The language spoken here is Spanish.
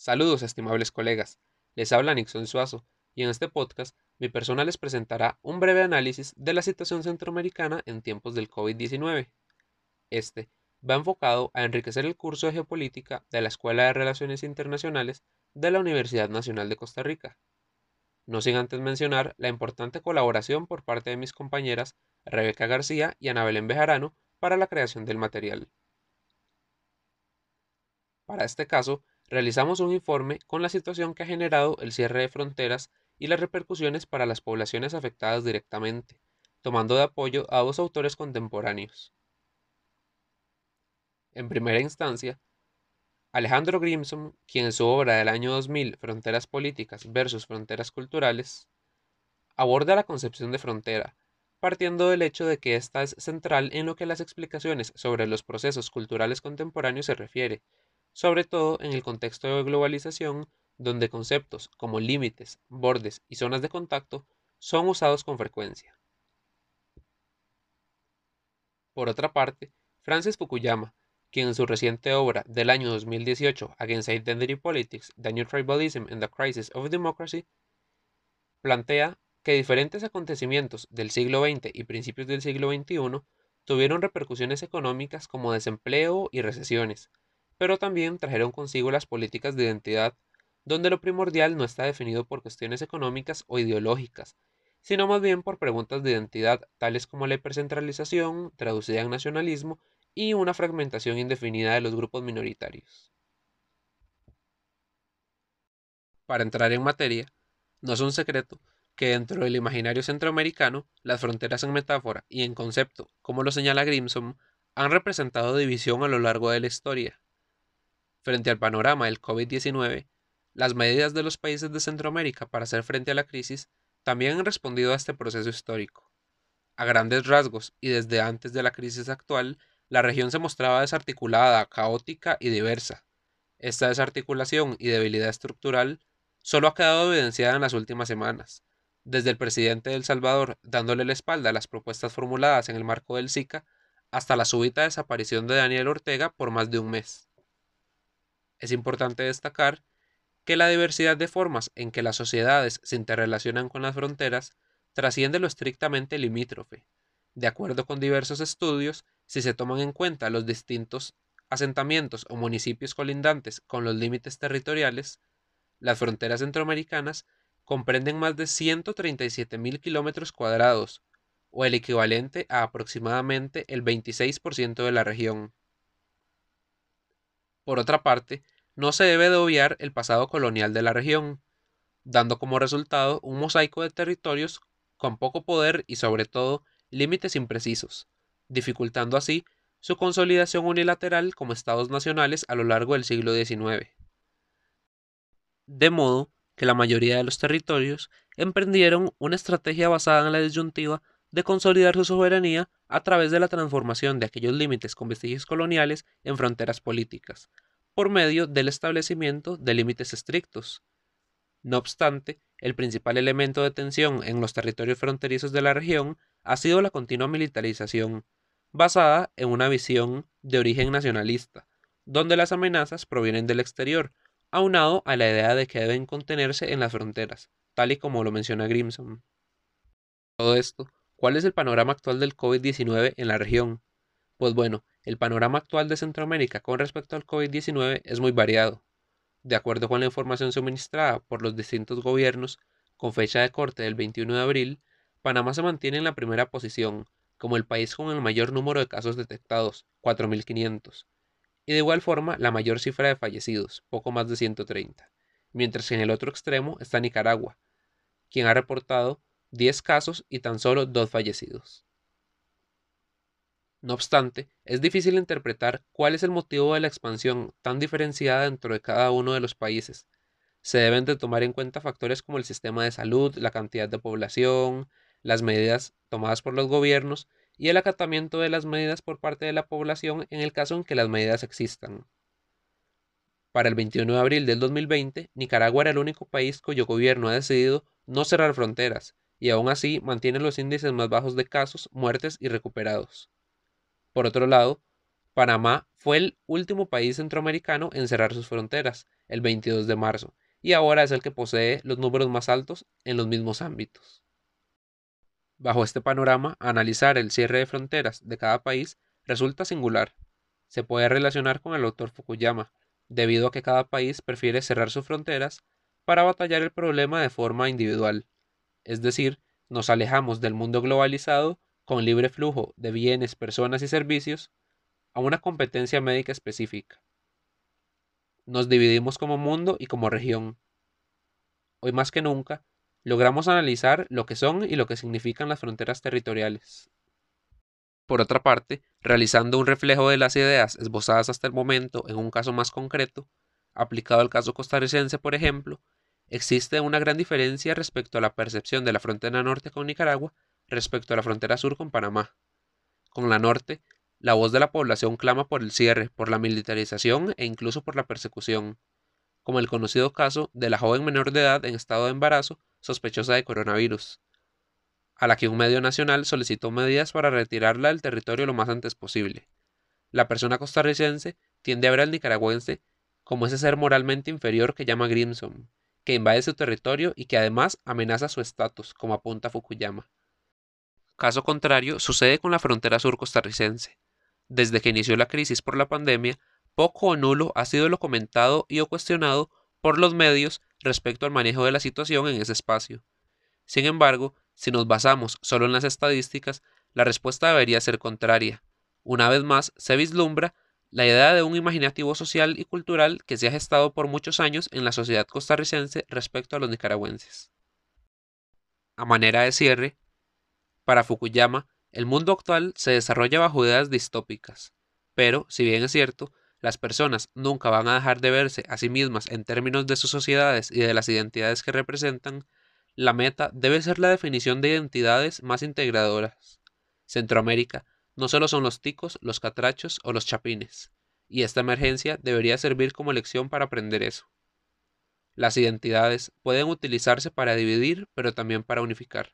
Saludos, estimables colegas. Les habla Nixon Suazo, y en este podcast mi persona les presentará un breve análisis de la situación centroamericana en tiempos del COVID-19. Este va enfocado a enriquecer el curso de geopolítica de la Escuela de Relaciones Internacionales de la Universidad Nacional de Costa Rica. No sin antes mencionar la importante colaboración por parte de mis compañeras Rebeca García y Ana Belén para la creación del material. Para este caso, realizamos un informe con la situación que ha generado el cierre de fronteras y las repercusiones para las poblaciones afectadas directamente, tomando de apoyo a dos autores contemporáneos. En primera instancia, Alejandro Grimson, quien en su obra del año 2000, Fronteras Políticas versus Fronteras Culturales, aborda la concepción de frontera, partiendo del hecho de que ésta es central en lo que las explicaciones sobre los procesos culturales contemporáneos se refiere, sobre todo en el contexto de globalización, donde conceptos como límites, bordes y zonas de contacto son usados con frecuencia. Por otra parte, Francis Fukuyama, quien en su reciente obra del año 2018, Against Identity Politics, The New Tribalism and the Crisis of Democracy, plantea que diferentes acontecimientos del siglo XX y principios del siglo XXI tuvieron repercusiones económicas como desempleo y recesiones, pero también trajeron consigo las políticas de identidad, donde lo primordial no está definido por cuestiones económicas o ideológicas, sino más bien por preguntas de identidad tales como la hipercentralización, traducida en nacionalismo, y una fragmentación indefinida de los grupos minoritarios. Para entrar en materia, no es un secreto que dentro del imaginario centroamericano, las fronteras en metáfora y en concepto, como lo señala Grimson, han representado división a lo largo de la historia. Frente al panorama del COVID-19, las medidas de los países de Centroamérica para hacer frente a la crisis también han respondido a este proceso histórico. A grandes rasgos y desde antes de la crisis actual, la región se mostraba desarticulada, caótica y diversa. Esta desarticulación y debilidad estructural solo ha quedado evidenciada en las últimas semanas, desde el presidente de El Salvador dándole la espalda a las propuestas formuladas en el marco del SICA, hasta la súbita desaparición de Daniel Ortega por más de un mes. Es importante destacar que la diversidad de formas en que las sociedades se interrelacionan con las fronteras trasciende lo estrictamente limítrofe. De acuerdo con diversos estudios, si se toman en cuenta los distintos asentamientos o municipios colindantes con los límites territoriales, las fronteras centroamericanas comprenden más de 137.000 kilómetros cuadrados, o el equivalente a aproximadamente el 26% de la región. Por otra parte, no se debe de obviar el pasado colonial de la región, dando como resultado un mosaico de territorios con poco poder y sobre todo límites imprecisos, dificultando así su consolidación unilateral como estados nacionales a lo largo del siglo XIX. De modo que la mayoría de los territorios emprendieron una estrategia basada en la disyuntiva de consolidar su soberanía a través de la transformación de aquellos límites con vestigios coloniales en fronteras políticas, por medio del establecimiento de límites estrictos. No obstante, el principal elemento de tensión en los territorios fronterizos de la región ha sido la continua militarización, basada en una visión de origen nacionalista, donde las amenazas provienen del exterior, aunado a la idea de que deben contenerse en las fronteras, tal y como lo menciona Grimson. Todo esto ¿Cuál es el panorama actual del COVID-19 en la región? Pues bueno, el panorama actual de Centroamérica con respecto al COVID-19 es muy variado. De acuerdo con la información suministrada por los distintos gobiernos, con fecha de corte del 21 de abril, Panamá se mantiene en la primera posición, como el país con el mayor número de casos detectados, 4.500, y de igual forma la mayor cifra de fallecidos, poco más de 130, mientras que en el otro extremo está Nicaragua, quien ha reportado 10 casos y tan solo 2 fallecidos. No obstante, es difícil interpretar cuál es el motivo de la expansión tan diferenciada dentro de cada uno de los países. Se deben de tomar en cuenta factores como el sistema de salud, la cantidad de población, las medidas tomadas por los gobiernos y el acatamiento de las medidas por parte de la población en el caso en que las medidas existan. Para el 21 de abril del 2020, Nicaragua era el único país cuyo gobierno ha decidido no cerrar fronteras y aún así mantiene los índices más bajos de casos, muertes y recuperados. Por otro lado, Panamá fue el último país centroamericano en cerrar sus fronteras, el 22 de marzo, y ahora es el que posee los números más altos en los mismos ámbitos. Bajo este panorama, analizar el cierre de fronteras de cada país resulta singular. Se puede relacionar con el autor Fukuyama, debido a que cada país prefiere cerrar sus fronteras para batallar el problema de forma individual. Es decir, nos alejamos del mundo globalizado con libre flujo de bienes, personas y servicios a una competencia médica específica. Nos dividimos como mundo y como región. Hoy más que nunca, logramos analizar lo que son y lo que significan las fronteras territoriales. Por otra parte, realizando un reflejo de las ideas esbozadas hasta el momento en un caso más concreto, aplicado al caso costarricense, por ejemplo, existe una gran diferencia respecto a la percepción de la frontera norte con Nicaragua respecto a la frontera sur con Panamá. Con la norte, la voz de la población clama por el cierre, por la militarización e incluso por la persecución, como el conocido caso de la joven menor de edad en estado de embarazo sospechosa de coronavirus, a la que un medio nacional solicitó medidas para retirarla del territorio lo más antes posible. La persona costarricense tiende a ver al nicaragüense como ese ser moralmente inferior que llama Grimson, que invade su territorio y que además amenaza su estatus, como apunta Fukuyama. Caso contrario sucede con la frontera sur costarricense. Desde que inició la crisis por la pandemia, poco o nulo ha sido lo comentado y o cuestionado por los medios respecto al manejo de la situación en ese espacio. Sin embargo, si nos basamos solo en las estadísticas, la respuesta debería ser contraria. Una vez más, se vislumbra la idea de un imaginativo social y cultural que se ha gestado por muchos años en la sociedad costarricense respecto a los nicaragüenses. A manera de cierre, para Fukuyama, el mundo actual se desarrolla bajo ideas distópicas, pero, si bien es cierto, las personas nunca van a dejar de verse a sí mismas en términos de sus sociedades y de las identidades que representan, la meta debe ser la definición de identidades más integradoras. Centroamérica no solo son los ticos, los catrachos o los chapines, y esta emergencia debería servir como lección para aprender eso. Las identidades pueden utilizarse para dividir, pero también para unificar.